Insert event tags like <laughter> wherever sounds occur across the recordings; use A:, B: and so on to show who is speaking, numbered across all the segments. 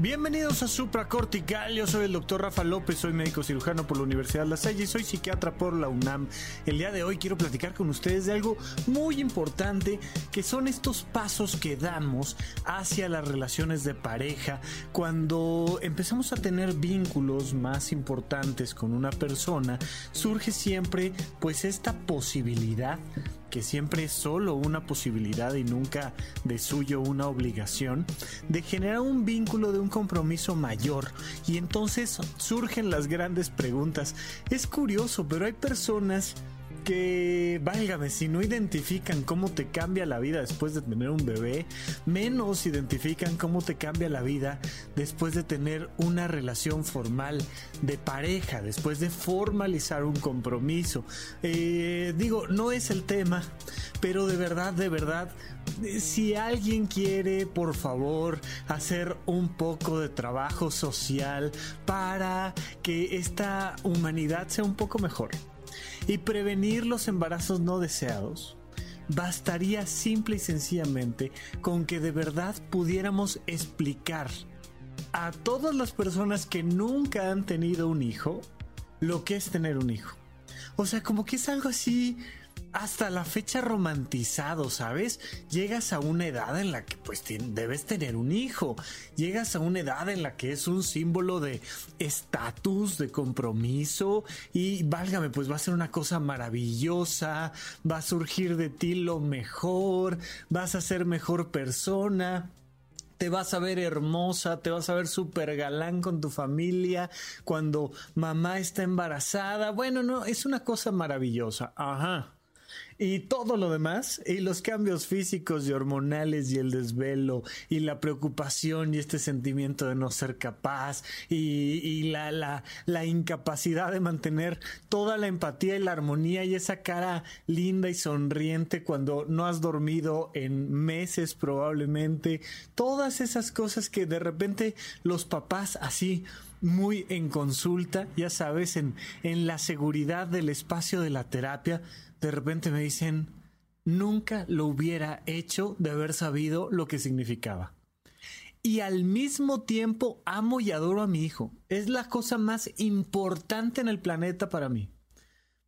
A: Bienvenidos a Supracortical, yo soy el doctor Rafa López, soy médico cirujano por la Universidad de La Salle y soy psiquiatra por la UNAM. El día de hoy quiero platicar con ustedes de algo muy importante que son estos pasos que damos hacia las relaciones de pareja cuando empezamos a tener vínculos más importantes con una persona, surge siempre pues esta posibilidad que siempre es solo una posibilidad y nunca de suyo una obligación, de generar un vínculo de un compromiso mayor. Y entonces surgen las grandes preguntas. Es curioso, pero hay personas que, válgame, si no identifican cómo te cambia la vida después de tener un bebé, menos identifican cómo te cambia la vida después de tener una relación formal de pareja, después de formalizar un compromiso. Eh, digo, no es el tema, pero de verdad, de verdad, si alguien quiere, por favor, hacer un poco de trabajo social para que esta humanidad sea un poco mejor y prevenir los embarazos no deseados, bastaría simple y sencillamente con que de verdad pudiéramos explicar a todas las personas que nunca han tenido un hijo lo que es tener un hijo. O sea, como que es algo así hasta la fecha romantizado, ¿sabes? Llegas a una edad en la que pues debes tener un hijo. Llegas a una edad en la que es un símbolo de estatus, de compromiso y válgame, pues va a ser una cosa maravillosa, va a surgir de ti lo mejor, vas a ser mejor persona te vas a ver hermosa, te vas a ver súper galán con tu familia cuando mamá está embarazada. Bueno, no, es una cosa maravillosa. Ajá. Y todo lo demás, y los cambios físicos y hormonales y el desvelo y la preocupación y este sentimiento de no ser capaz y, la, la, la incapacidad de mantener toda la empatía y la armonía y esa cara linda y sonriente cuando no has dormido en meses probablemente, todas esas cosas que de repente los papás así muy en consulta, ya sabes, en, en la seguridad del espacio de la terapia, de repente me dicen, nunca lo hubiera hecho de haber sabido lo que significaba. Y al mismo tiempo amo y adoro a mi hijo. Es la cosa más importante en el planeta para mí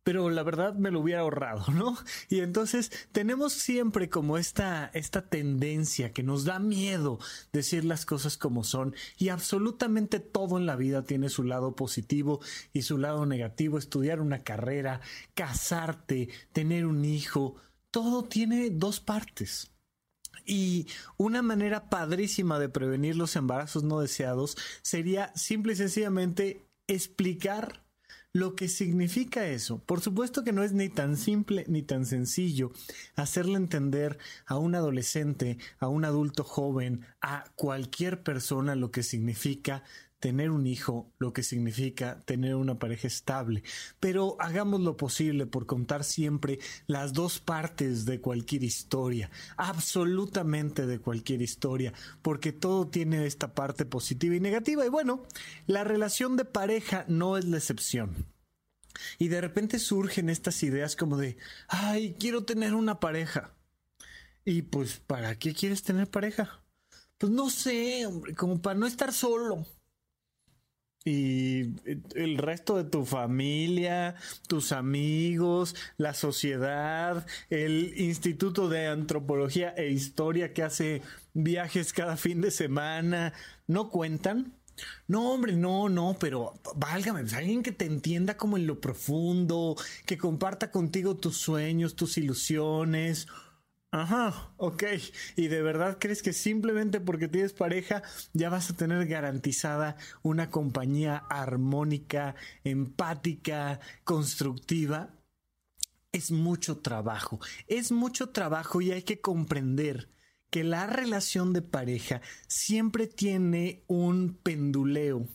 A: pero la verdad me lo hubiera ahorrado, <laughs> ¿no? Y entonces tenemos siempre como esta, esta tendencia que nos da miedo decir las cosas como son y absolutamente todo en la vida tiene su lado positivo y su lado negativo, estudiar una carrera, casarte, tener un hijo, todo tiene dos partes. Y una manera padrísima de prevenir los embarazos no deseados sería simple y sencillamente explicar lo que significa eso. Por supuesto que no es ni tan simple ni tan sencillo hacerle entender a un adolescente, a un adulto joven, a cualquier persona lo que significa tener un hijo, lo que significa tener una pareja estable. Pero hagamos lo posible por contar siempre las dos partes de cualquier historia, absolutamente de cualquier historia, porque todo tiene esta parte positiva y negativa. Y bueno, la relación de pareja no es la excepción. Y de repente surgen estas ideas como de, ay, quiero tener una pareja. Y pues, ¿para qué quieres tener pareja? Pues no sé, hombre, como para no estar solo y el resto de tu familia, tus amigos, la sociedad, el Instituto de Antropología e Historia que hace viajes cada fin de semana, ¿no cuentan? No, hombre, no, no, pero válgame, pues, alguien que te entienda como en lo profundo, que comparta contigo tus sueños, tus ilusiones, Ajá, ok. ¿Y de verdad crees que simplemente porque tienes pareja ya vas a tener garantizada una compañía armónica, empática, constructiva? Es mucho trabajo, es mucho trabajo y hay que comprender que la relación de pareja siempre tiene un penduleo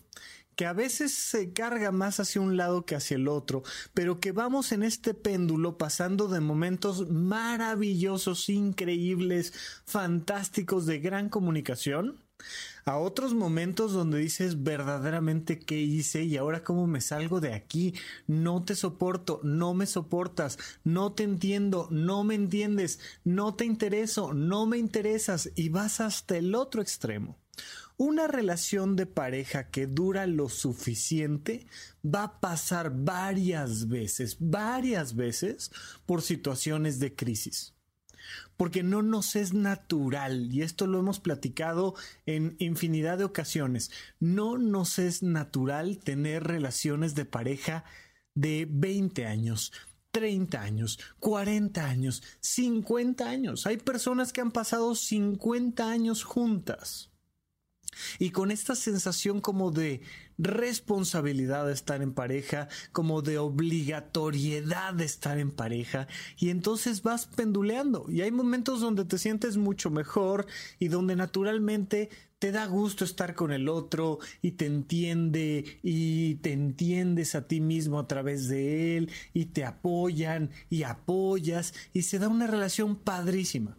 A: que a veces se carga más hacia un lado que hacia el otro, pero que vamos en este péndulo pasando de momentos maravillosos, increíbles, fantásticos de gran comunicación a otros momentos donde dices verdaderamente qué hice y ahora cómo me salgo de aquí, no te soporto, no me soportas, no te entiendo, no me entiendes, no te intereso, no me interesas y vas hasta el otro extremo. Una relación de pareja que dura lo suficiente va a pasar varias veces, varias veces por situaciones de crisis porque no nos es natural, y esto lo hemos platicado en infinidad de ocasiones, no nos es natural tener relaciones de pareja de 20 años, 30 años, 40 años, 50 años. Hay personas que han pasado 50 años juntas. Y con esta sensación como de responsabilidad de estar en pareja, como de obligatoriedad de estar en pareja, y entonces vas penduleando. Y hay momentos donde te sientes mucho mejor y donde naturalmente te da gusto estar con el otro y te entiende y te entiendes a ti mismo a través de él y te apoyan y apoyas y se da una relación padrísima.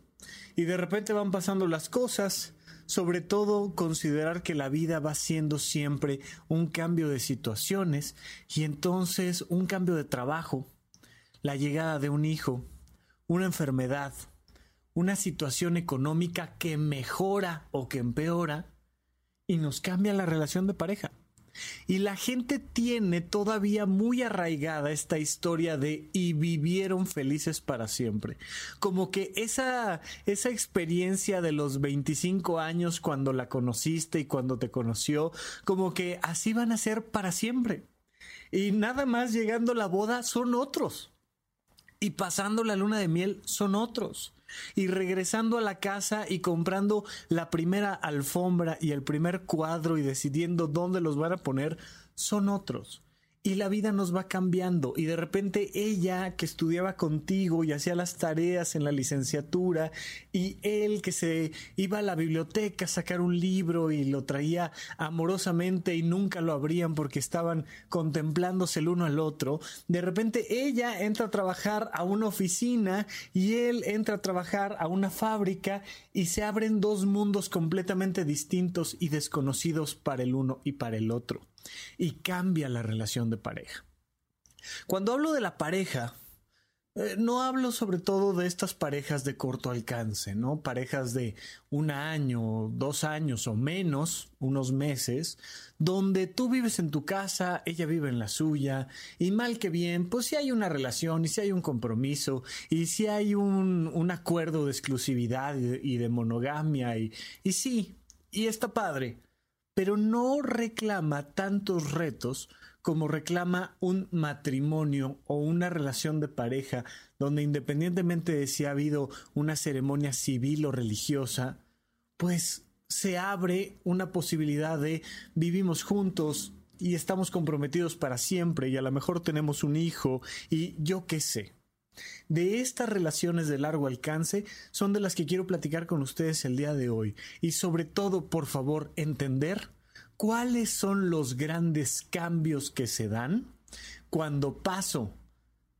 A: Y de repente van pasando las cosas sobre todo considerar que la vida va siendo siempre un cambio de situaciones y entonces un cambio de trabajo, la llegada de un hijo, una enfermedad, una situación económica que mejora o que empeora y nos cambia la relación de pareja. Y la gente tiene todavía muy arraigada esta historia de y vivieron felices para siempre. Como que esa, esa experiencia de los 25 años cuando la conociste y cuando te conoció, como que así van a ser para siempre. Y nada más llegando la boda son otros. Y pasando la luna de miel son otros y regresando a la casa y comprando la primera alfombra y el primer cuadro y decidiendo dónde los van a poner, son otros y la vida nos va cambiando. Y de repente ella que estudiaba contigo y hacía las tareas en la licenciatura y él que se iba a la biblioteca a sacar un libro y lo traía amorosamente y nunca lo abrían porque estaban contemplándose el uno al otro, de repente ella entra a trabajar a una oficina y él entra a trabajar a una fábrica y se abren dos mundos completamente distintos y desconocidos para el uno y para el otro y cambia la relación de pareja. Cuando hablo de la pareja, eh, no hablo sobre todo de estas parejas de corto alcance, ¿no? Parejas de un año, dos años o menos, unos meses, donde tú vives en tu casa, ella vive en la suya, y mal que bien, pues si hay una relación y si hay un compromiso y si hay un, un acuerdo de exclusividad y de, monogamia y, y sí, y está padre pero no reclama tantos retos como reclama un matrimonio o una relación de pareja donde independientemente de si ha habido una ceremonia civil o religiosa, pues se abre una posibilidad de vivimos juntos y estamos comprometidos para siempre y a lo mejor tenemos un hijo y yo qué sé. De estas relaciones de largo alcance son de las que quiero platicar con ustedes el día de hoy y sobre todo, por favor, entender cuáles son los grandes cambios que se dan cuando paso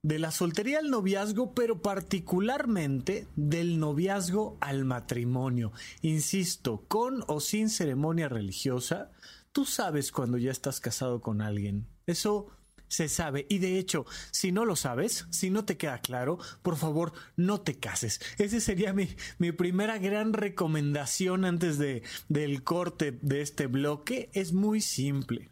A: de la soltería al noviazgo, pero particularmente del noviazgo al matrimonio. Insisto, con o sin ceremonia religiosa, tú sabes cuando ya estás casado con alguien. Eso se sabe. Y de hecho, si no lo sabes, si no te queda claro, por favor, no te cases. Esa sería mi, mi primera gran recomendación antes de, del corte de este bloque. Es muy simple.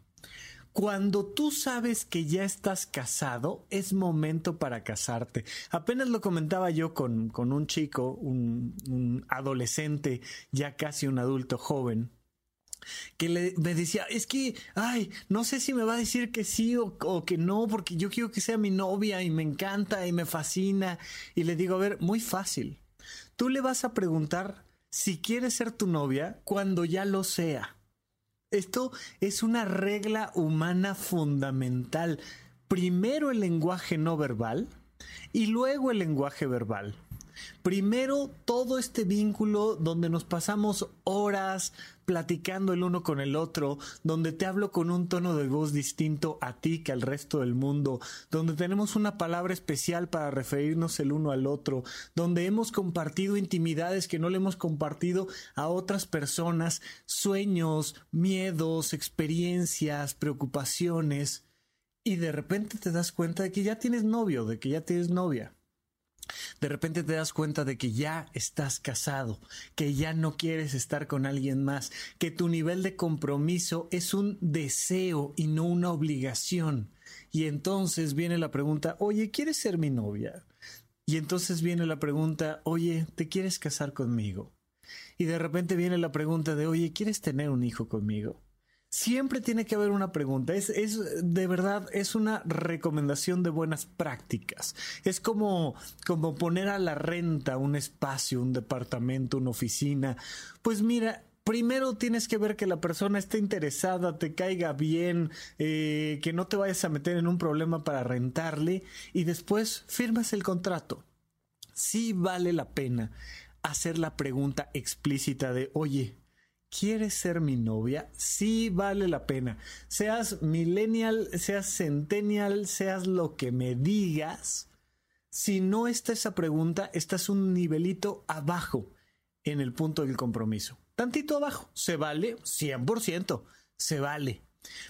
A: Cuando tú sabes que ya estás casado, es momento para casarte. Apenas lo comentaba yo con, con un chico, un, un adolescente, ya casi un adulto joven, que le, me decía, es que, ay, no sé si me va a decir que sí o, o, que no, porque yo quiero que sea mi novia y me encanta y me fascina. Y le digo, a ver, muy fácil. Tú le vas a preguntar si quiere ser tu novia cuando ya lo sea. Esto es una regla humana fundamental. Primero el lenguaje no verbal y luego el lenguaje verbal. Primero, todo este vínculo donde nos pasamos horas platicando el uno con el otro, donde te hablo con un tono de voz distinto a ti que al resto del mundo, donde tenemos una palabra especial para referirnos el uno al otro, donde hemos compartido intimidades que no le hemos compartido a otras personas, sueños, miedos, experiencias, preocupaciones, y de repente te das cuenta de que ya tienes novio, de que ya tienes novia. De repente te das cuenta de que ya estás casado, que ya no quieres estar con alguien más, que tu nivel de compromiso es un deseo y no una obligación. Y entonces viene la pregunta, oye, ¿quieres ser mi novia? Y entonces viene la pregunta, oye, ¿te quieres casar conmigo? Y de repente viene la pregunta de, oye, ¿quieres tener un hijo conmigo? Siempre tiene que haber una pregunta. Es, es, de verdad, es una recomendación de buenas prácticas. Es como, como poner a la renta un espacio, un departamento, una oficina. Pues mira, primero tienes que ver que la persona esté interesada, te caiga bien, eh, que no te vayas a meter en un problema para rentarle y después firmas el contrato. Sí vale la pena hacer la pregunta explícita de, oye, ¿Quieres ser mi novia? Sí vale la pena. Seas millennial, seas centennial, seas lo que me digas. Si no está esa pregunta, estás un nivelito abajo en el punto del compromiso. Tantito abajo. ¿Se vale? 100%. Se vale.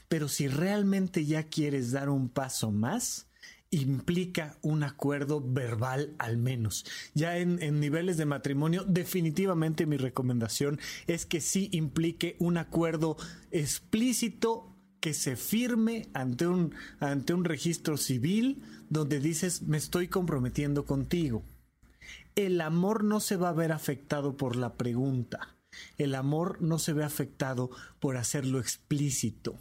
A: Pero si realmente ya quieres dar un paso más, implica un acuerdo verbal al menos. Ya en, niveles de matrimonio, definitivamente mi recomendación es que sí implique un acuerdo explícito que se firme ante un, ante un registro civil donde dices me estoy comprometiendo contigo. El amor no se va a ver afectado por la pregunta. El amor no se ve afectado por hacerlo explícito.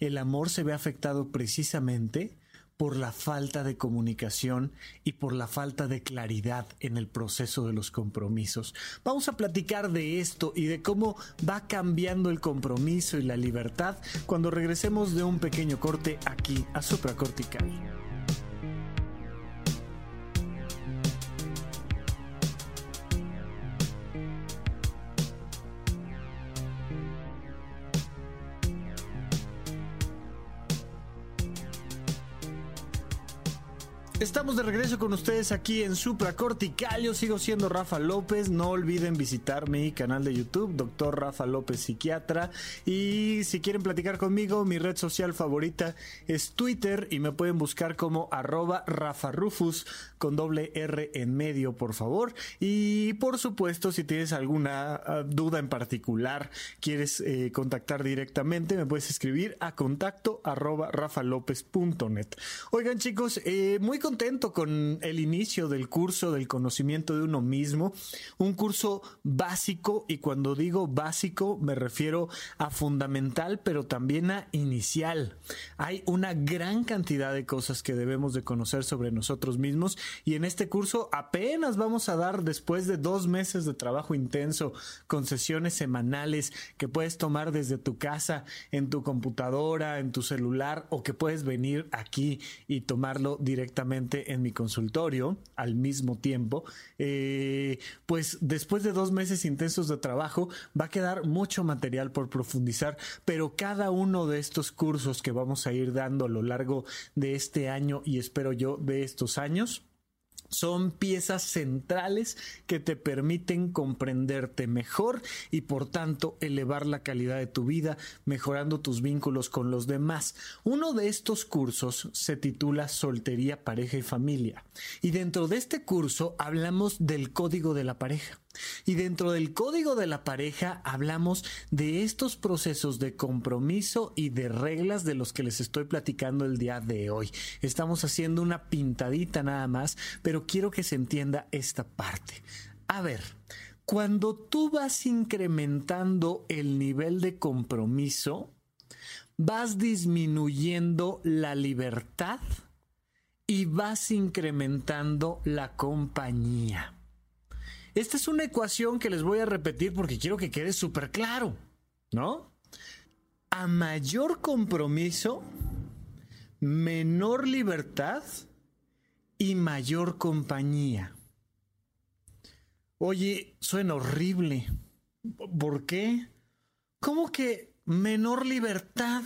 A: El amor se ve afectado precisamente por la falta de comunicación y por la falta de claridad en el proceso de los compromisos. Vamos a platicar de esto y de cómo va cambiando el compromiso y la libertad cuando regresemos de un pequeño corte aquí a Supracortical. Estamos de regreso con ustedes aquí en Supra Cortical. Yo sigo siendo Rafa López. No olviden visitar mi canal de YouTube, Doctor Rafa López Psiquiatra. Y si quieren platicar conmigo, mi red social favorita es Twitter y me pueden buscar como arroba Rafa Rufus con doble R en medio, por favor. Y por supuesto, si tienes alguna ah, duda en particular, quieres eh, contactar directamente, me puedes escribir a contacto arroba rafalopez.net. Oigan chicos, eh, muy contento con el inicio del curso del conocimiento de uno mismo, un curso básico y cuando digo básico me refiero a fundamental pero también a inicial. Hay una gran cantidad de cosas que debemos de conocer sobre nosotros mismos y en este curso apenas vamos a dar después de dos meses de trabajo intenso con sesiones semanales que puedes tomar desde tu casa, en tu computadora, en tu celular o que puedes venir aquí y tomarlo directamente en mi consultorio al mismo tiempo, eh, pues después de dos meses intensos de trabajo va a quedar mucho material por profundizar, pero cada uno de estos cursos que vamos a ir dando a lo largo de este año y espero yo de estos años, son piezas centrales que te permiten comprenderte mejor y por tanto elevar la calidad de tu vida, mejorando tus vínculos con los demás. Uno de estos cursos se titula Soltería, Pareja y Familia. Y dentro de este curso hablamos del código de la pareja. Y dentro del código de la pareja hablamos de estos procesos de compromiso y de reglas de los que les estoy platicando el día de hoy. Estamos haciendo una pintadita nada más, pero quiero que se entienda esta parte. A ver, cuando tú vas incrementando el nivel de compromiso, vas disminuyendo la libertad y vas incrementando la compañía. Esta es una ecuación que les voy a repetir porque quiero que quede súper claro, ¿no? A mayor compromiso, menor libertad y mayor compañía. Oye, suena horrible. ¿Por qué? ¿Cómo que menor libertad?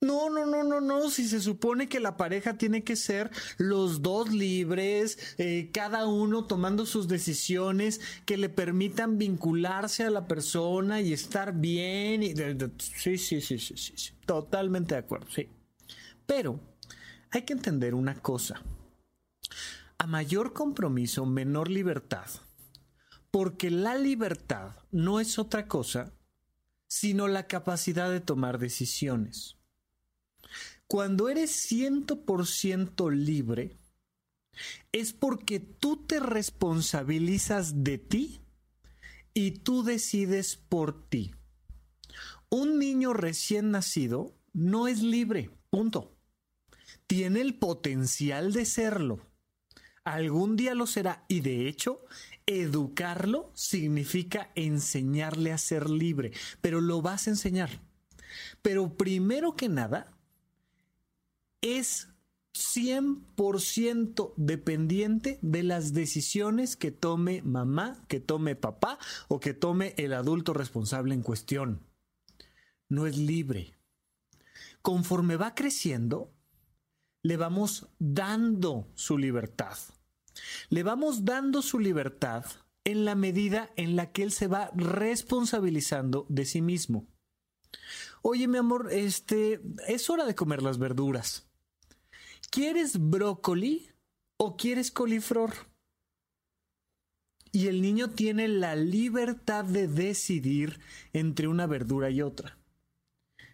A: No, no, no, no, no. Si se supone que la pareja tiene que ser los dos libres, eh, cada uno tomando sus decisiones que le permitan vincularse a la persona y estar bien. Y, sí, sí, sí, sí, sí, sí. Totalmente de acuerdo, sí. Pero hay que entender una cosa. A mayor compromiso, menor libertad. Porque la libertad no es otra cosa sino la capacidad de tomar decisiones. Cuando eres 100% libre, es porque tú te responsabilizas de ti y tú decides por ti. Un niño recién nacido no es libre, punto. Tiene el potencial de serlo. Algún día lo será y de hecho, educarlo significa enseñarle a ser libre, pero lo vas a enseñar. Pero primero que nada, es 100% dependiente de las decisiones que tome mamá, que tome papá o que tome el adulto responsable en cuestión. No es libre. Conforme va creciendo, le vamos dando su libertad. Le vamos dando su libertad en la medida en la que él se va responsabilizando de sí mismo. Oye, mi amor, este es hora de comer las verduras. ¿quieres brócoli o quieres coliflor? Y el niño tiene la libertad de decidir entre una verdura y otra.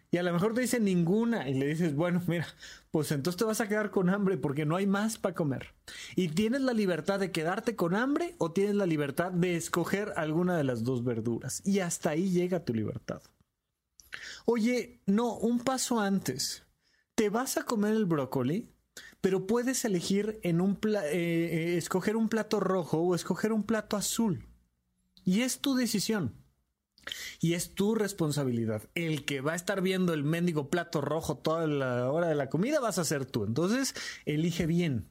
A: Y a lo mejor te dice ninguna y le dices, bueno, mira, pues entonces te vas a quedar con hambre porque no hay más para comer. Y tienes la libertad de quedarte con hambre o tienes la libertad de escoger alguna de las dos verduras. Y hasta ahí llega tu libertad. Oye, no, un paso antes. ¿Te vas a comer el brócoli? pero puedes elegir en un eh, eh, escoger un plato rojo o escoger un plato azul. Y es tu decisión. Y es tu responsabilidad. El que va a estar viendo el mendigo plato rojo toda la hora de la comida vas a ser tú. Entonces, elige bien.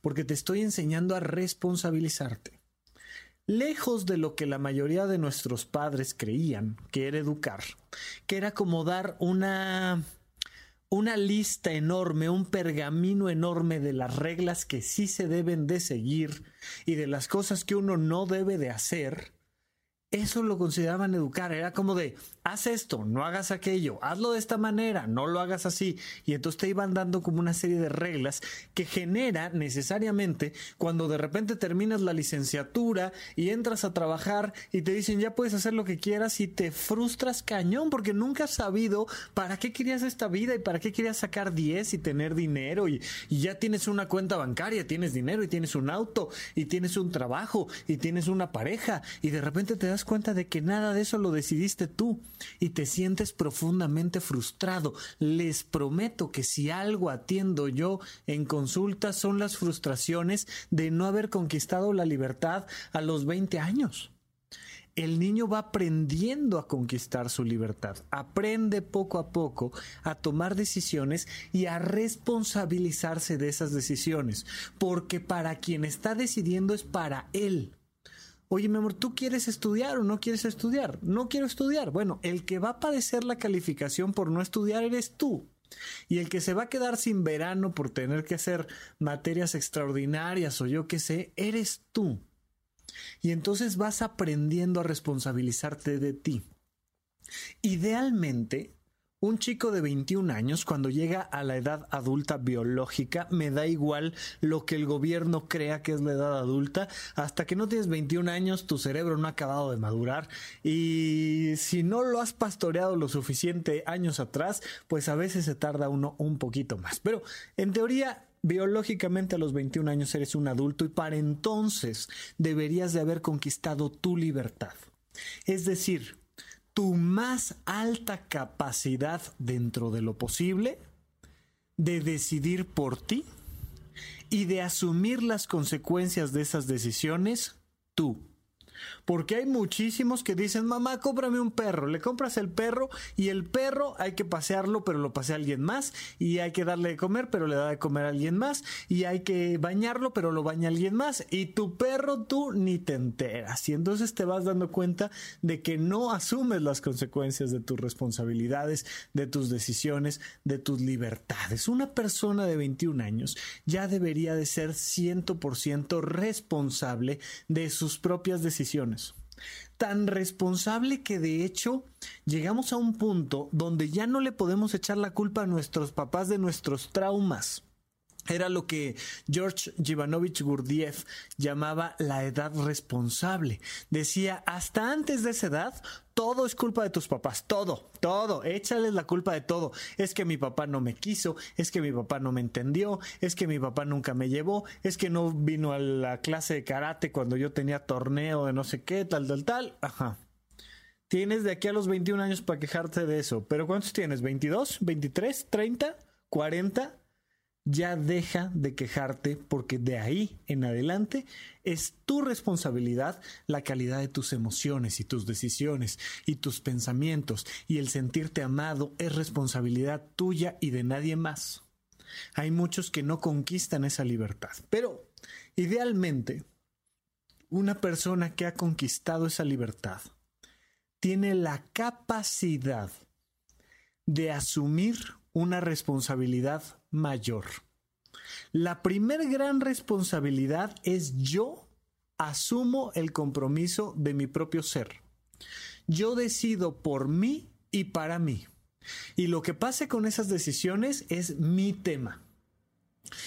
A: Porque te estoy enseñando a responsabilizarte. Lejos de lo que la mayoría de nuestros padres creían que era educar, que era como dar una una lista enorme, un pergamino enorme de las reglas que sí se deben de seguir y de las cosas que uno no debe de hacer, eso lo consideraban educar. Era como de, haz esto, no hagas aquello, hazlo de esta manera, no lo hagas así. Y entonces te iban dando como una serie de reglas que genera necesariamente cuando de repente terminas la licenciatura y entras a trabajar y te dicen ya puedes hacer lo que quieras y te frustras cañón porque nunca has sabido para qué querías esta vida y para qué querías sacar 10 y tener dinero y, y ya tienes una cuenta bancaria, tienes dinero y tienes un auto y tienes un trabajo y tienes una pareja y de repente te das cuenta de que nada de eso lo decidiste tú y te sientes profundamente frustrado. Les prometo que si algo atiendo yo en consulta son las frustraciones de no haber conquistado la libertad a los 20 años. El niño va aprendiendo a conquistar su libertad, aprende poco a poco a tomar decisiones y a responsabilizarse de esas decisiones, porque para quien está decidiendo es para él, Oye, mi amor, ¿tú quieres estudiar o no quieres estudiar? No quiero estudiar. Bueno, el que va a padecer la calificación por no estudiar eres tú. Y el que se va a quedar sin verano por tener que hacer materias extraordinarias o yo qué sé, eres tú. Y entonces vas aprendiendo a responsabilizarte de ti. Idealmente, un chico de 21 años, cuando llega a la edad adulta biológica, me da igual lo que el gobierno crea que es la edad adulta, hasta que no tienes 21 años, tu cerebro no ha acabado de madurar y si no lo has pastoreado lo suficiente años atrás, pues a veces se tarda uno un poquito más. Pero en teoría, biológicamente a los 21 años eres un adulto y para entonces deberías de haber conquistado tu libertad. Es decir, tu más alta capacidad dentro de lo posible de decidir por ti y de asumir las consecuencias de esas decisiones tú. Porque hay muchísimos que dicen, mamá, cómprame un perro. Le compras el perro y el perro hay que pasearlo, pero lo pasea alguien más. Y hay que darle de comer, pero le da de comer a alguien más. Y hay que bañarlo, pero lo baña alguien más. Y tu perro tú ni te enteras. Y entonces te vas dando cuenta de que no asumes las consecuencias de tus responsabilidades, de tus decisiones, de tus libertades. Una persona de 21 años ya debería de ser 100% responsable de sus propias decisiones. Tan responsable que de hecho llegamos a un punto donde ya no le podemos echar la culpa a nuestros papás de nuestros traumas. Era lo que George Givanovich Gurdjieff llamaba la edad responsable. Decía, hasta antes de esa edad, todo es culpa de tus papás, todo, todo, échales la culpa de todo. Es que mi papá no me quiso, es que mi papá no me entendió, es que mi papá nunca me llevó, es que no vino a la clase de karate cuando yo tenía torneo de no sé qué, tal, tal, tal. Ajá. Tienes de aquí a los 21 años para quejarte de eso, pero ¿cuántos tienes? ¿22? ¿23? ¿30? ¿40? Ya deja de quejarte porque de ahí en adelante es tu responsabilidad la calidad de tus emociones y tus decisiones y tus pensamientos y el sentirte amado es responsabilidad tuya y de nadie más. Hay muchos que no conquistan esa libertad, pero idealmente una persona que ha conquistado esa libertad tiene la capacidad de asumir una responsabilidad mayor. La primer gran responsabilidad es yo asumo el compromiso de mi propio ser. Yo decido por mí y para mí. Y lo que pase con esas decisiones es mi tema.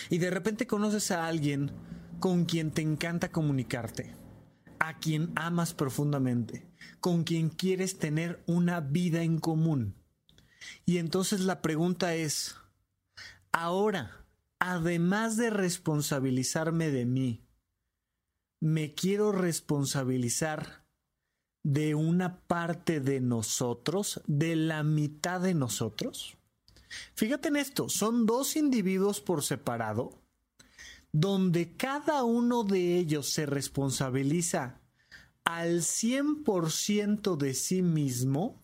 A: Y de repente conoces a alguien con quien te encanta comunicarte, a quien amas profundamente, con quien quieres tener una vida en común. Y entonces la pregunta es, ahora, además de responsabilizarme de mí, me quiero responsabilizar de una parte de nosotros, de la mitad de nosotros. Fíjate en esto, son dos individuos por separado, donde cada uno de ellos se responsabiliza al 100% de sí mismo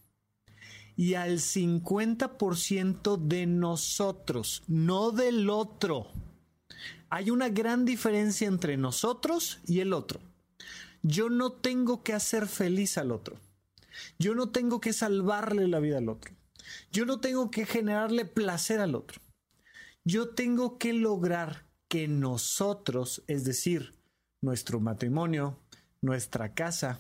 A: y al 50% de nosotros, no del otro. Hay una gran diferencia entre nosotros y el otro. Yo no tengo que hacer feliz al otro. Yo no tengo que salvarle la vida al otro. Yo no tengo que generarle placer al otro. Yo tengo que lograr que nosotros, es decir, nuestro matrimonio, nuestra casa,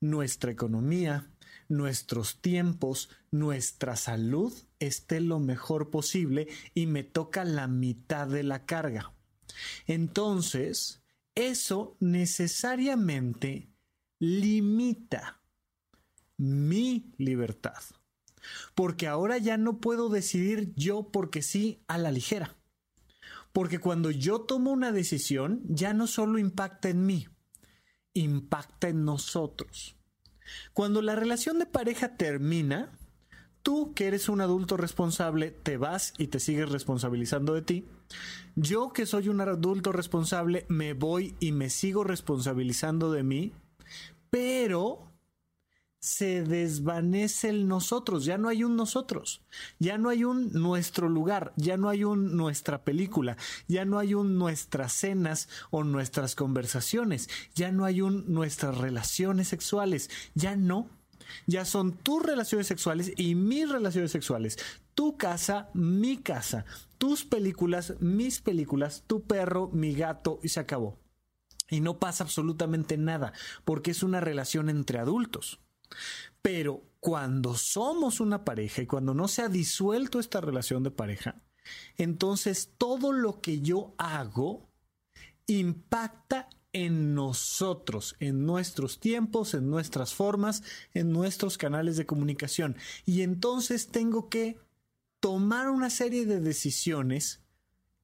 A: nuestra economía, nuestros tiempos, nuestra salud esté lo mejor posible y me toca la mitad de la carga. Entonces, eso necesariamente limita mi libertad. Porque ahora ya no puedo decidir yo porque sí a la ligera. Porque cuando yo tomo una decisión, ya no solo impacta en mí, impacta en nosotros. Cuando la relación de pareja termina, tú que eres un adulto responsable te vas y te sigues responsabilizando de ti. Yo que soy un adulto responsable me voy y me sigo responsabilizando de mí, pero se desvanece el nosotros, ya no hay un nosotros, ya no hay un nuestro lugar, ya no hay un nuestra película, ya no hay un nuestras cenas o nuestras conversaciones, ya no hay un nuestras relaciones sexuales, ya no. Ya son tus relaciones sexuales y mis relaciones sexuales. Tu casa, mi casa. Tus películas, mis películas. Tu perro, mi gato y se acabó. Y no pasa absolutamente nada porque es una relación entre adultos. Pero cuando somos una pareja y cuando no se ha disuelto esta relación de pareja, entonces todo lo que yo hago impacta en nosotros, en nuestros tiempos, en nuestras formas, en nuestros canales de comunicación. Y entonces tengo que tomar una serie de decisiones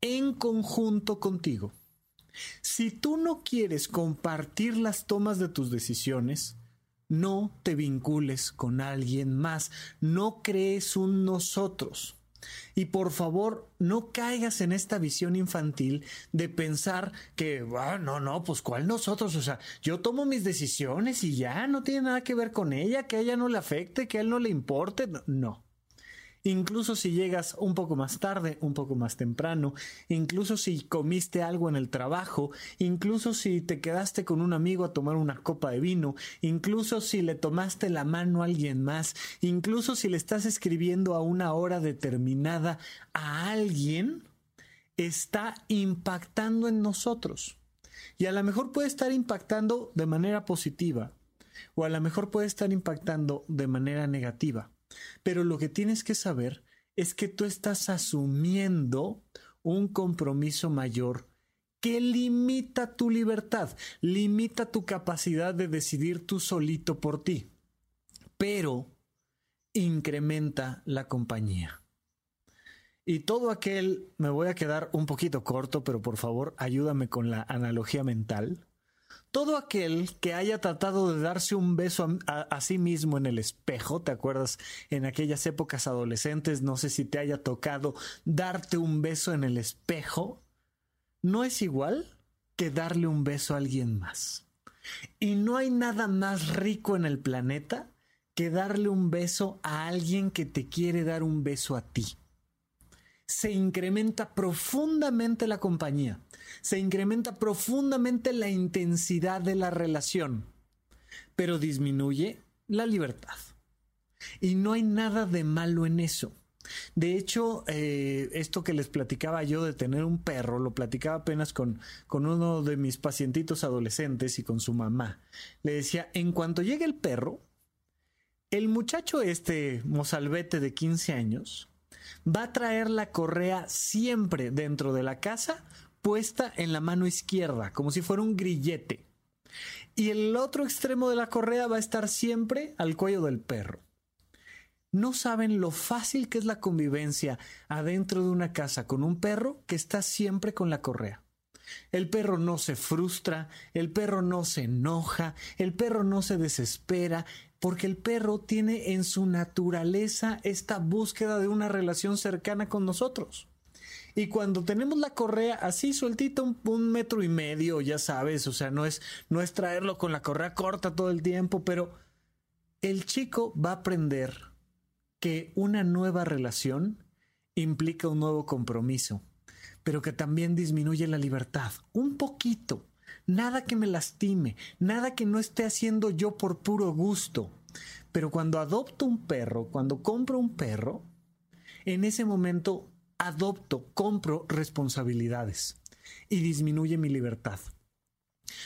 A: en conjunto contigo. Si tú no quieres compartir las tomas de tus decisiones, no te vincules con alguien más, no crees un nosotros. Y por favor, no caigas en esta visión infantil de pensar que, ah, no, no, pues cuál nosotros, o sea, yo tomo mis decisiones y ya no tiene nada que ver con ella, que a ella no le afecte, que a él no le importe. No. Incluso si llegas un poco más tarde, un poco más temprano, incluso si comiste algo en el trabajo, incluso si te quedaste con un amigo a tomar una copa de vino, incluso si le tomaste la mano a alguien más, incluso si le estás escribiendo a una hora determinada a alguien, está impactando en nosotros. Y a lo mejor puede estar impactando de manera positiva, o a lo mejor puede estar impactando de manera negativa. Pero lo que tienes que saber es que tú estás asumiendo un compromiso mayor que limita tu libertad, limita tu capacidad de decidir tú solito por ti, pero incrementa la compañía. Y todo aquel, me voy a quedar un poquito corto, pero por favor ayúdame con la analogía mental. Todo aquel que haya tratado de darse un beso a, sí mismo en el espejo, ¿te acuerdas? En aquellas épocas adolescentes, no sé si te haya tocado darte un beso en el espejo, no es igual que darle un beso a alguien más. Y no hay nada más rico en el planeta que darle un beso a alguien que te quiere dar un beso a ti se incrementa profundamente la compañía, se incrementa profundamente la intensidad de la relación, pero disminuye la libertad. Y no hay nada de malo en eso. De hecho, eh, esto que les platicaba yo de tener un perro, lo platicaba apenas con, con uno de mis pacientitos adolescentes y con su mamá. Le decía, en cuanto llegue el perro, el muchacho este mozalbete de 15 años va a traer la correa siempre dentro de la casa puesta en la mano izquierda, como si fuera un grillete. Y el otro extremo de la correa va a estar siempre al cuello del perro. No saben lo fácil que es la convivencia adentro de una casa con un perro que está siempre con la correa. El perro no se frustra, el perro no se enoja, el perro no se desespera, porque el perro tiene en su naturaleza esta búsqueda de una relación cercana con nosotros. Y cuando tenemos la correa así sueltita, un, metro y medio, ya sabes, o sea, no es, no es traerlo con la correa corta todo el tiempo, pero el chico va a aprender que una nueva relación implica un nuevo compromiso, pero que también disminuye la libertad, un poquito nada que me lastime, nada que no esté haciendo yo por puro gusto. Pero cuando adopto un perro, cuando compro un perro, en ese momento adopto, compro responsabilidades y disminuye mi libertad.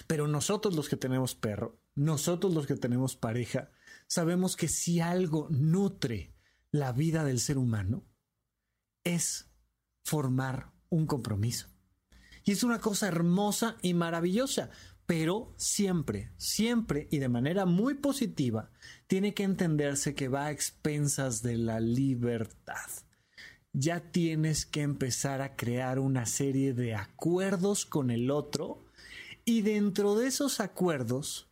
A: Pero nosotros los que tenemos perro, nosotros los que tenemos pareja, sabemos que si algo nutre la vida del ser humano, es formar un compromiso. Y es una cosa hermosa y maravillosa, pero siempre, siempre y de manera muy positiva, tiene que entenderse que va a expensas de la libertad. Ya tienes que empezar a crear una serie de acuerdos con el otro y dentro de esos acuerdos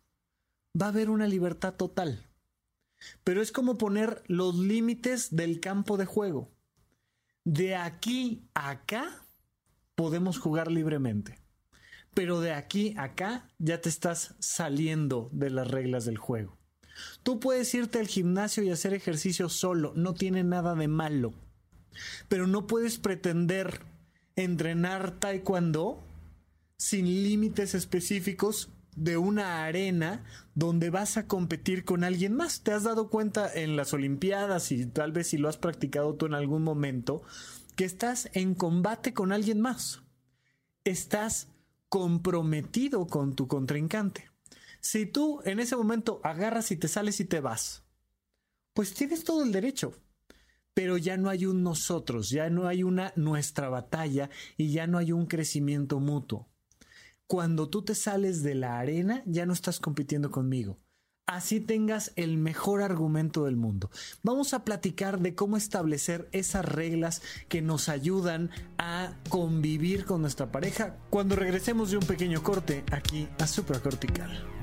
A: va a haber una libertad total. Pero es como poner los límites del campo de juego. De aquí a acá podemos jugar libremente. Pero de aquí a acá ya te estás saliendo de las reglas del juego. Tú puedes irte al gimnasio y hacer ejercicio solo, no tiene nada de malo. Pero no puedes pretender entrenar taekwondo sin límites específicos de una arena donde vas a competir con alguien más. ¿Te has dado cuenta en las Olimpiadas y tal vez si lo has practicado tú en algún momento? que estás en combate con alguien más. Estás comprometido con tu contrincante. Si tú en ese momento agarras y te sales y te vas, pues tienes todo el derecho. Pero ya no hay un nosotros, ya no hay una nuestra batalla y ya no hay un crecimiento mutuo. Cuando tú te sales de la arena, ya no estás compitiendo conmigo así tengas el mejor argumento del mundo. Vamos a platicar de cómo establecer esas reglas que nos ayudan a convivir con nuestra pareja cuando regresemos de un pequeño corte aquí a Supracortical.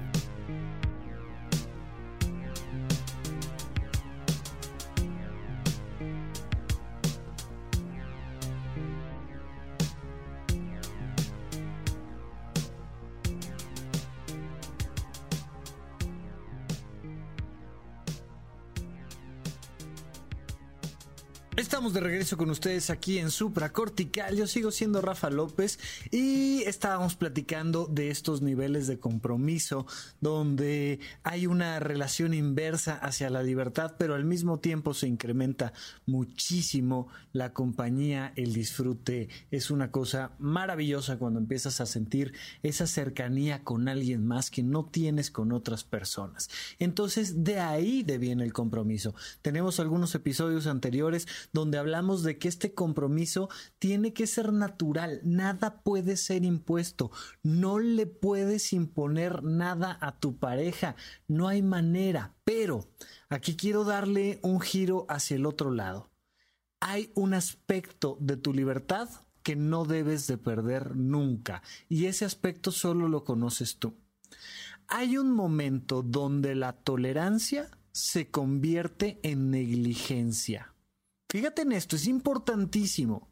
A: Estamos de regreso con ustedes aquí en Supra Cortical. Yo sigo siendo Rafa López y estábamos platicando de estos niveles de compromiso donde hay una relación inversa hacia la libertad, pero al mismo tiempo se incrementa muchísimo la compañía, el disfrute. Es una cosa maravillosa cuando empiezas a sentir esa cercanía con alguien más que no tienes con otras personas. Entonces, de ahí deviene el compromiso. Tenemos algunos episodios anteriores donde hablamos de que este compromiso tiene que ser natural, nada puede ser impuesto, no le puedes imponer nada a tu pareja, no hay manera, pero aquí quiero darle un giro hacia el otro lado. Hay un aspecto de tu libertad que no debes de perder nunca y ese aspecto solo lo conoces tú. Hay un momento donde la tolerancia se convierte en negligencia. Fíjate en esto, es importantísimo.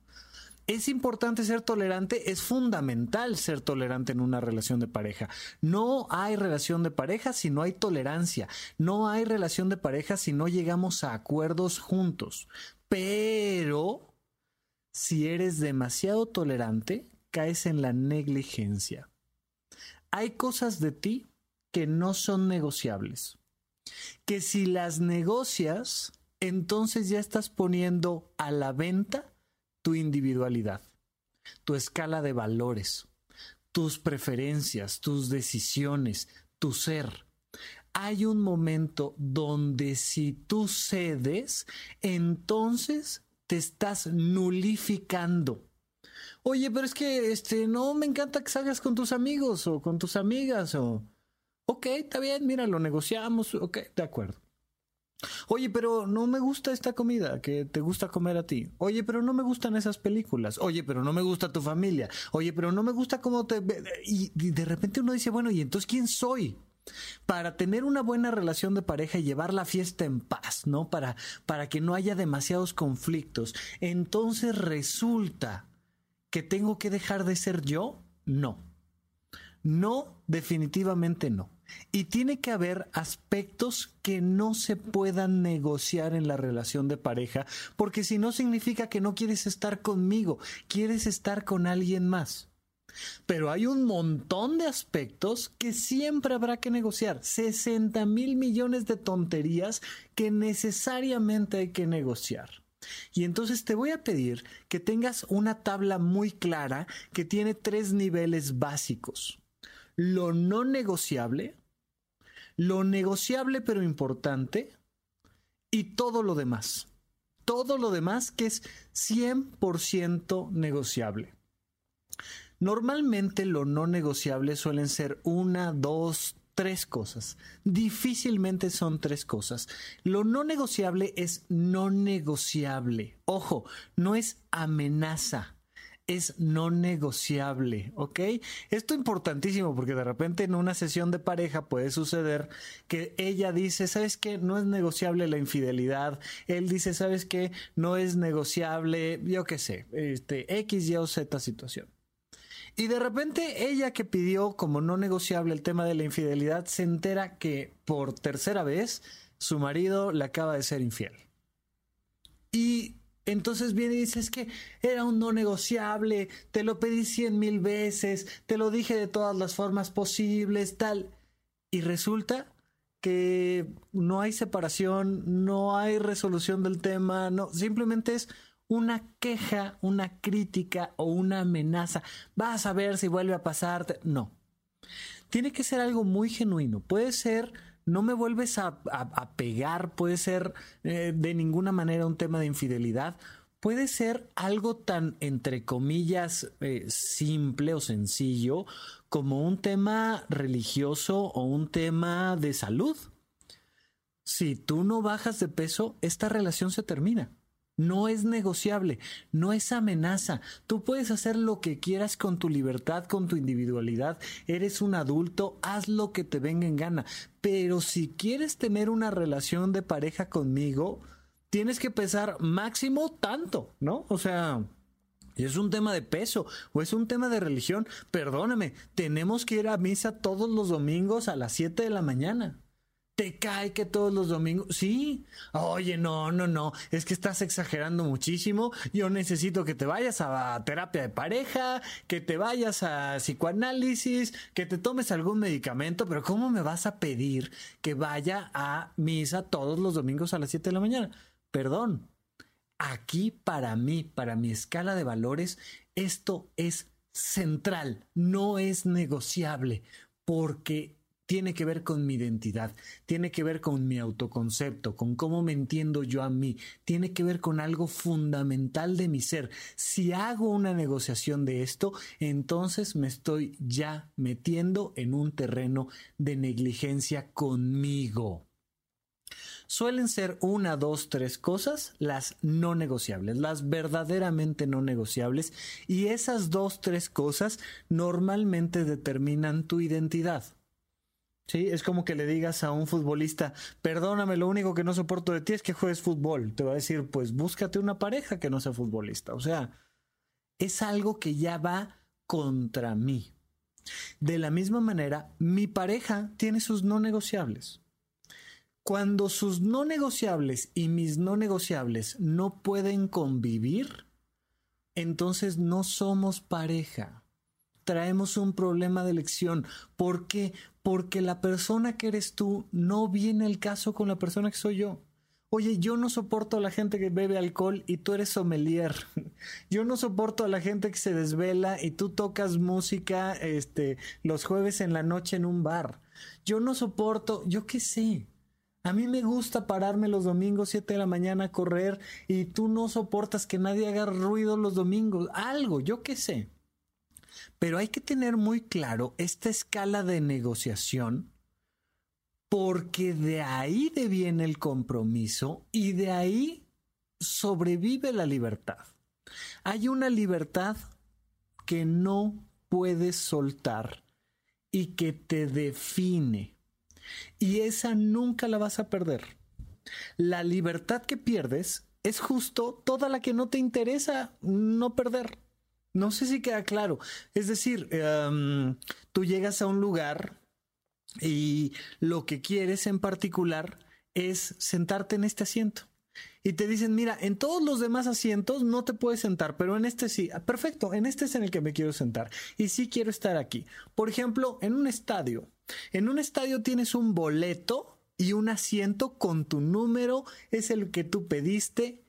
A: Es importante ser tolerante, es fundamental ser tolerante en una relación de pareja. No hay relación de pareja si no hay tolerancia. No hay relación de pareja si no llegamos a acuerdos juntos. Pero si eres demasiado tolerante, caes en la negligencia. Hay cosas de ti que no son negociables. Que si las negocias, entonces ya estás poniendo a la venta tu individualidad, tu escala de valores, tus preferencias, tus decisiones, tu ser. Hay un momento donde si tú cedes, entonces te estás nulificando. Oye, pero es que este no me encanta que salgas con tus amigos o con tus amigas o Ok, está bien, mira, lo negociamos, ok, de acuerdo. Oye, pero no me gusta esta comida que te gusta comer a ti. Oye, pero no me gustan esas películas. Oye, pero no me gusta tu familia. Oye, pero no me gusta cómo te... Y de repente uno dice, bueno, ¿y entonces quién soy? Para tener una buena relación de pareja y llevar la fiesta en paz, ¿no? Para, para que no haya demasiados conflictos. Entonces resulta que tengo que dejar de ser yo. No. No, definitivamente no. Y tiene que haber aspectos que no se puedan negociar en la relación de pareja, porque si no significa que no quieres estar conmigo, quieres estar con alguien más. Pero hay un montón de aspectos que siempre habrá que negociar. 60 mil millones de tonterías que necesariamente hay que negociar. Y entonces te voy a pedir que tengas una tabla muy clara que tiene tres niveles básicos. Lo no negociable, lo negociable pero importante y todo lo demás. Todo lo demás que es 100% negociable. Normalmente lo no negociable suelen ser una, dos, tres cosas. Difícilmente son tres cosas. Lo no negociable es no negociable. Ojo, no es amenaza es no negociable, ¿ok? Esto es importantísimo porque de repente en una sesión de pareja puede suceder que ella dice, ¿sabes qué? No es negociable la infidelidad. Él dice, ¿sabes qué? No es negociable, yo qué sé, este, X, Y o Z situación. Y de repente ella que pidió como no negociable el tema de la infidelidad se entera que por tercera vez su marido le acaba de ser infiel. Y entonces viene y dice, es que era un no negociable, te lo pedí cien mil veces, te lo dije de todas las formas posibles, tal. Y resulta que no hay separación, no hay resolución del tema, no, simplemente es una queja, una crítica o una amenaza. Vas a ver si vuelve a pasarte. No. Tiene que ser algo muy genuino. Puede ser no me vuelves a, pegar, puede ser eh, de ninguna manera un tema de infidelidad, puede ser algo tan, entre comillas, eh, simple o sencillo como un tema religioso o un tema de salud. Si tú no bajas de peso, esta relación se termina. No es negociable, no es amenaza. Tú puedes hacer lo que quieras con tu libertad, con tu individualidad. Eres un adulto, haz lo que te venga en gana. Pero si quieres tener una relación de pareja conmigo, tienes que pesar máximo tanto, ¿no? O sea, es un tema de peso o es un tema de religión. Perdóname, tenemos que ir a misa todos los domingos a las 7 de la mañana te cae que todos los domingos, sí, oye, no, no, no, es que estás exagerando muchísimo, yo necesito que te vayas a terapia de pareja, que te vayas a psicoanálisis, que te tomes algún medicamento, pero ¿cómo me vas a pedir que vaya a misa todos los domingos a las 7 de la mañana? Perdón, aquí para mí, para mi escala de valores, esto es central, no es negociable, porque tiene que ver con mi identidad, tiene que ver con mi autoconcepto, con cómo me entiendo yo a mí, tiene que ver con algo fundamental de mi ser. Si hago una negociación de esto, entonces me estoy ya metiendo en un terreno de negligencia conmigo. Suelen ser una, dos, tres cosas las no negociables, las verdaderamente no negociables, y esas dos, tres cosas normalmente determinan tu identidad. Sí, es como que le digas a un futbolista, perdóname, lo único que no soporto de ti es que juegues fútbol. Te va a decir, pues búscate una pareja que no sea futbolista. O sea, es algo que ya va contra mí. De la misma manera, mi pareja tiene sus no negociables. Cuando sus no negociables y mis no negociables no pueden convivir, entonces no somos pareja traemos un problema de elección. ¿Por qué? Porque la persona que eres tú no viene al caso con la persona que soy yo. Oye, yo no soporto a la gente que bebe alcohol y tú eres sommelier. <laughs> Yo no soporto a la gente que se desvela y tú tocas música este los jueves en la noche en un bar. Yo no soporto, yo qué sé. A mí me gusta pararme los domingos 7 de la mañana a correr y tú no soportas que nadie haga ruido los domingos. Algo, yo qué sé. Pero hay que tener muy claro esta escala de negociación porque de ahí deviene el compromiso y de ahí sobrevive la libertad. Hay una libertad que no puedes soltar y que te define. Y esa nunca la vas a perder. La libertad que pierdes es justo toda la que no te interesa no perder. No sé si queda claro. Es decir, em, tú llegas a un lugar y lo que quieres en particular es sentarte en este asiento. Y te dicen, mira, en todos los demás asientos no te puedes sentar, pero en este sí. Ah, perfecto, en este es en el que me quiero sentar. Y sí quiero estar aquí. Por ejemplo, en un estadio. En un estadio tienes un boleto y un asiento con tu número, es el que tú pediste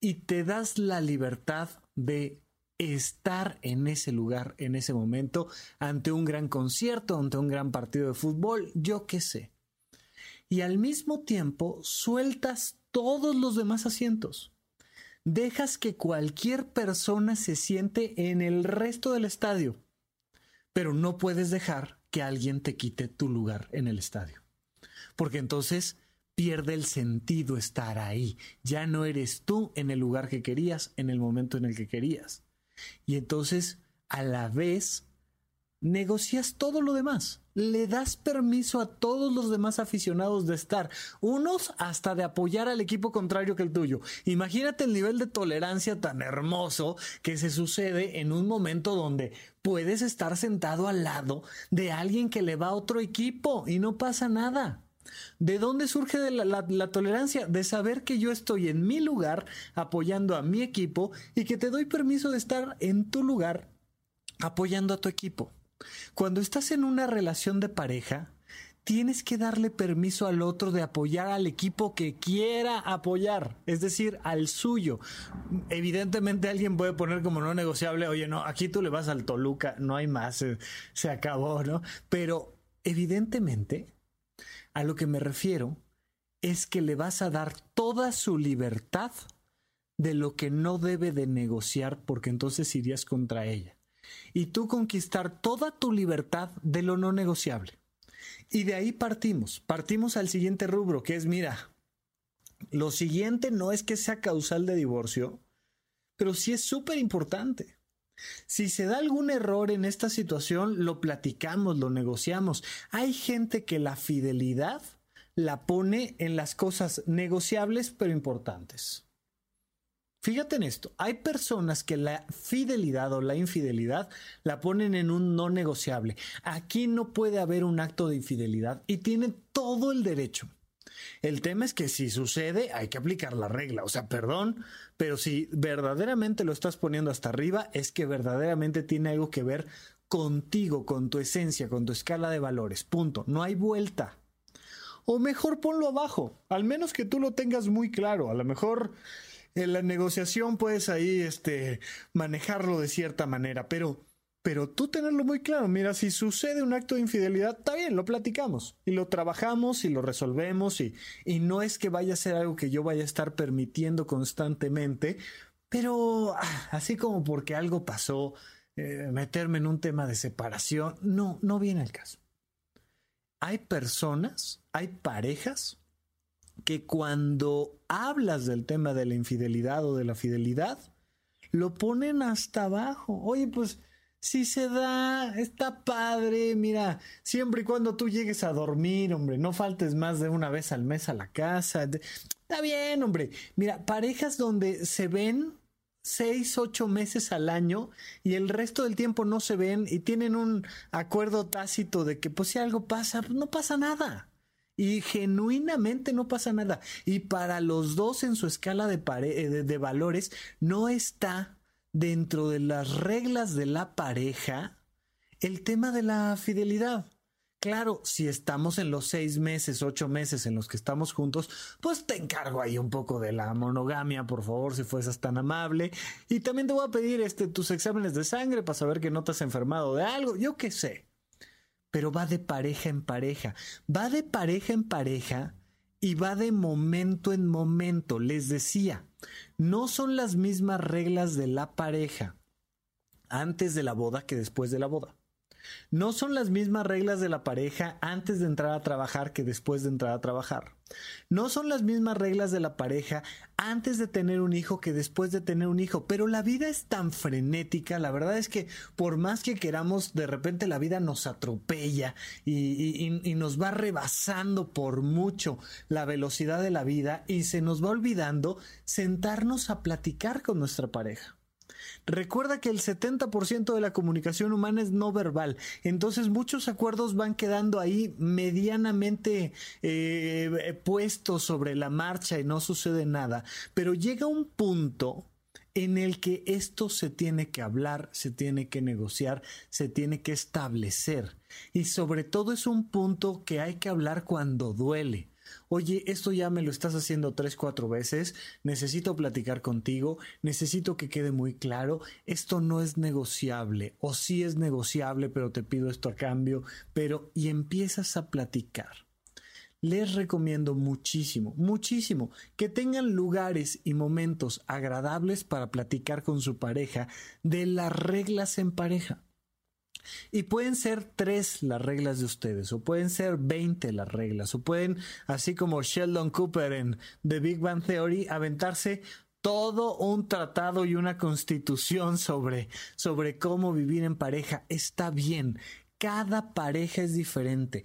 A: y te das la libertad de estar en ese lugar, en ese momento, ante un gran concierto, ante un gran partido de fútbol, yo qué sé. Y al mismo tiempo sueltas todos los demás asientos. Dejas que cualquier persona se siente en el resto del estadio, pero no puedes dejar que alguien te quite tu lugar en el estadio. Porque entonces pierde el sentido estar ahí. Ya no eres tú en el lugar que querías, en el momento en el que querías. Y entonces, a la vez, negocias todo lo demás. Le das permiso a todos los demás aficionados de estar, unos hasta de apoyar al equipo contrario que el tuyo. Imagínate el nivel de tolerancia tan hermoso que se sucede en un momento donde puedes estar sentado al lado de alguien que le va a otro equipo y no pasa nada. ¿De dónde surge la, tolerancia? De saber que yo estoy en mi lugar apoyando a mi equipo y que te doy permiso de estar en tu lugar apoyando a tu equipo. Cuando estás en una relación de pareja, tienes que darle permiso al otro de apoyar al equipo que quiera apoyar, es decir, al suyo. Evidentemente alguien puede poner como no negociable, oye, no, aquí tú le vas al Toluca, no hay más, se, se acabó, ¿no? Pero evidentemente a lo que me refiero es que le vas a dar toda su libertad de lo que no debe de negociar porque entonces irías contra ella. Y tú conquistar toda tu libertad de lo no negociable. Y de ahí partimos. Partimos al siguiente rubro, que es, mira, lo siguiente no es que sea causal de divorcio, pero sí es súper importante. Si se da algún error en esta situación, lo platicamos, lo negociamos. Hay gente que la fidelidad la pone en las cosas negociables pero importantes. Fíjate en esto, hay personas que la fidelidad o la infidelidad la ponen en un no negociable. Aquí no puede haber un acto de infidelidad y tienen todo el derecho. El tema es que si sucede hay que aplicar la regla. O sea, perdón, pero si verdaderamente lo estás poniendo hasta arriba es que verdaderamente tiene algo que ver contigo, con tu esencia, con tu escala de valores. Punto. No hay vuelta. O mejor ponlo abajo, al menos que tú lo tengas muy claro. A lo mejor en la negociación puedes ahí este, manejarlo de cierta manera, pero, pero tú tenerlo muy claro. Mira, si sucede un acto de infidelidad, está bien, lo platicamos y lo trabajamos y lo resolvemos y, y no es que vaya a ser algo que yo vaya a estar permitiendo constantemente, pero ah, así como porque algo pasó, eh, meterme en un tema de separación, no, no viene al caso. Hay personas, hay parejas que cuando hablas del tema de la infidelidad o de la fidelidad, lo ponen hasta abajo. Oye, pues si se da, está padre, mira, siempre y cuando tú llegues a dormir, hombre, no faltes más de una vez al mes a la casa. Está bien, hombre. Mira, parejas donde se ven seis, ocho meses al año y el resto del tiempo no se ven y tienen un acuerdo tácito de que pues si algo pasa, pues no pasa nada y genuinamente no pasa nada. Y para los dos en su escala de, eh, de, valores no está dentro de las reglas de la pareja el tema de la fidelidad. Claro, si estamos en los seis meses, ocho meses en los que estamos juntos, pues te encargo ahí un poco de la monogamia, por favor, si fueses tan amable. Y también te voy a pedir este, tus exámenes de sangre para saber que no te has enfermado de algo, yo qué sé pero va de pareja en pareja. Va de pareja en pareja y va de momento en momento. Les decía, no son las mismas reglas de la pareja antes de la boda que después de la boda. No son las mismas reglas de la pareja antes de entrar a trabajar que después de entrar a trabajar. No son las mismas reglas de la pareja antes de tener un hijo que después de tener un hijo, pero la vida es tan frenética, la verdad es que por más que queramos, de repente la vida nos atropella y, nos va rebasando por mucho la velocidad de la vida y se nos va olvidando sentarnos a platicar con nuestra pareja. Recuerda que el 70% de la comunicación humana es no verbal, entonces muchos acuerdos van quedando ahí medianamente eh, puestos sobre la marcha y no sucede nada, pero llega un punto en el que esto se tiene que hablar, se tiene que negociar, se tiene que establecer. Y sobre todo es un punto que hay que hablar cuando duele oye, esto ya me lo estás haciendo tres, cuatro veces, necesito platicar contigo, necesito que quede muy claro, esto no es negociable, o sí es negociable, pero te pido esto a cambio, pero y empiezas a platicar. Les recomiendo muchísimo, muchísimo que tengan lugares y momentos agradables para platicar con su pareja de las reglas en pareja. Y pueden ser tres las reglas de ustedes, o pueden ser veinte las reglas, o pueden, así como Sheldon Cooper en The Big Bang Theory, aventarse todo un tratado y una constitución sobre, sobre cómo vivir en pareja. Está bien. Cada pareja es diferente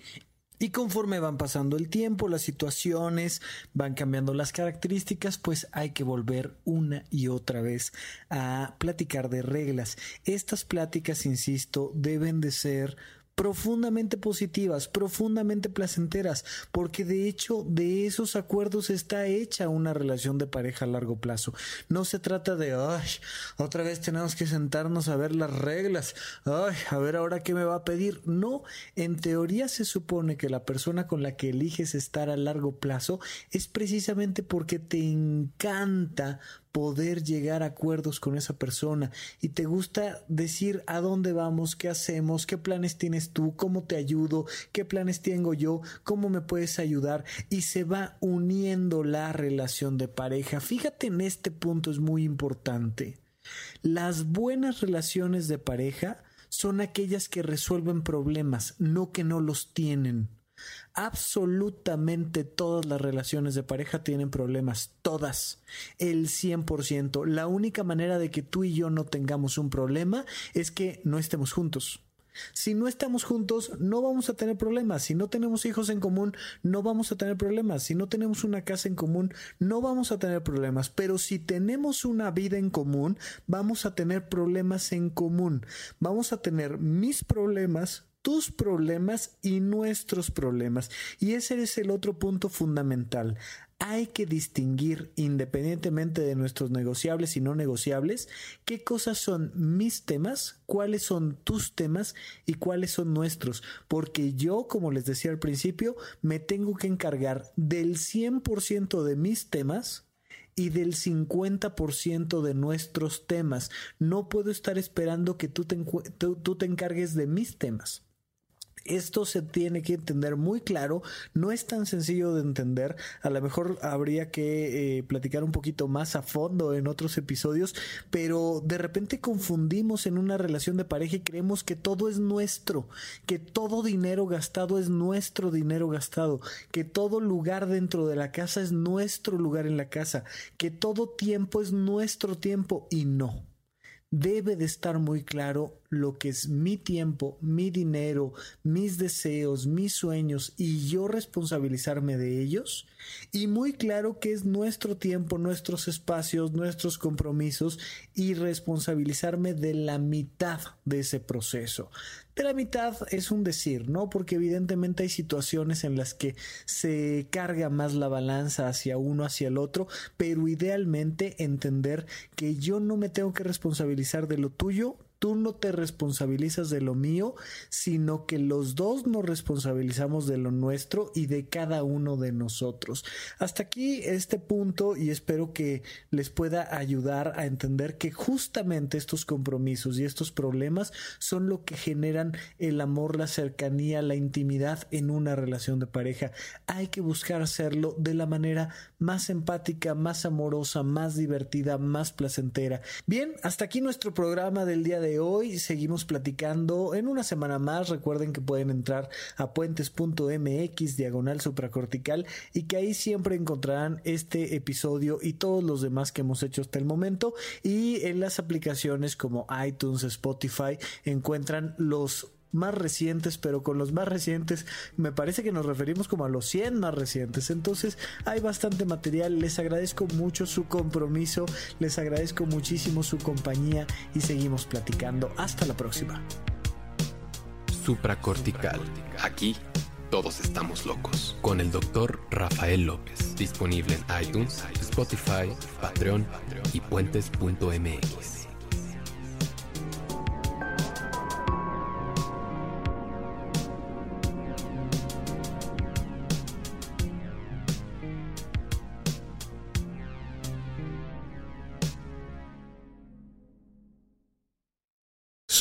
A: y conforme van pasando el tiempo, las situaciones, van cambiando las características, pues hay que volver una y otra vez a platicar de reglas. Estas pláticas, insisto, deben de ser profundamente positivas, profundamente placenteras, porque de hecho de esos acuerdos está hecha una relación de pareja a largo plazo. No se trata de, ay, otra vez tenemos que sentarnos a ver las reglas, ay, a ver ahora qué me va a pedir. No, en teoría se supone que la persona con la que eliges estar a largo plazo es precisamente porque te encanta poder llegar a acuerdos con esa persona y te gusta decir a dónde vamos, qué hacemos, qué planes tienes tú, cómo te ayudo, qué planes tengo yo, cómo me puedes ayudar y se va uniendo la relación de pareja. Fíjate en este punto es muy importante. Las buenas relaciones de pareja son aquellas que resuelven problemas, no que no los tienen. Absolutamente todas las relaciones de pareja tienen problemas, todas, el 100%. La única manera de que tú y yo no tengamos un problema es que no estemos juntos. Si no estamos juntos, no vamos a tener problemas. Si no tenemos hijos en común, no vamos a tener problemas. Si no tenemos una casa en común, no vamos a tener problemas. Pero si tenemos una vida en común, vamos a tener problemas en común. Vamos a tener mis problemas, tus problemas y nuestros problemas. Y ese es el otro punto fundamental hay que distinguir, independientemente de nuestros negociables y no negociables, qué cosas son mis temas, cuáles son tus temas y cuáles son nuestros. Porque yo, como les decía al principio, me tengo que encargar del 100% de mis temas y del 50% de nuestros temas. No puedo estar esperando que tú te, tú te encargues de mis temas. Esto se tiene que entender muy claro, no es tan sencillo de entender, a lo mejor habría que eh, platicar un poquito más a fondo en otros episodios, pero de repente confundimos en una relación de pareja y creemos que todo es nuestro, que todo dinero gastado es nuestro dinero gastado, que todo lugar dentro de la casa es nuestro lugar en la casa, que todo tiempo es nuestro tiempo y no. Debe de estar muy claro lo que es mi tiempo, mi dinero, mis deseos, mis sueños y yo responsabilizarme de ellos. Y muy claro que es nuestro tiempo, nuestros espacios, nuestros compromisos y responsabilizarme de la mitad de ese proceso. De la mitad es un decir, ¿no? Porque evidentemente hay situaciones en las que se carga más la balanza hacia uno, hacia el otro, pero idealmente entender que yo no me tengo que responsabilizar de lo tuyo, tú no te responsabilizas de lo mío, sino que los dos nos responsabilizamos de lo nuestro y de cada uno de nosotros. Hasta aquí este punto y espero que les pueda ayudar a entender que justamente estos compromisos y estos problemas son lo que generan el amor, la cercanía, la intimidad en una relación de pareja. Hay que buscar hacerlo de la manera más empática, más amorosa, más divertida, más placentera. Bien, hasta aquí nuestro programa del día de hoy. Seguimos platicando en una semana más. Recuerden que pueden entrar a puentes.mx diagonal supracortical y que ahí siempre encontrarán este episodio y todos los demás que hemos hecho hasta el momento. Y en las aplicaciones como iTunes, Spotify encuentran los más recientes, pero con los más recientes me parece que nos referimos como a los 100 más recientes. Entonces hay bastante material. Les agradezco mucho su compromiso, les agradezco muchísimo su compañía y seguimos platicando. Hasta la próxima.
B: Supracortical. Aquí todos estamos locos. Con el doctor Rafael López. Disponible en iTunes, Spotify, Patreon y puentes.mx.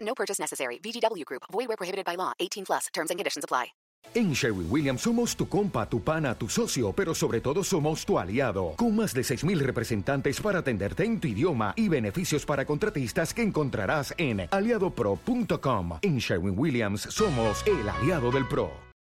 C: No purchase necessary. VGW Group. Void where prohibited by law. 18 plus. Terms and conditions apply.
D: En Sherwin Williams somos tu compa, tu pana, tu socio, pero sobre todo somos tu aliado. Con más de 6.000 representantes para atenderte en tu idioma y beneficios para contratistas que encontrarás en aliadopro.com. En Sherwin Williams somos el aliado del PRO.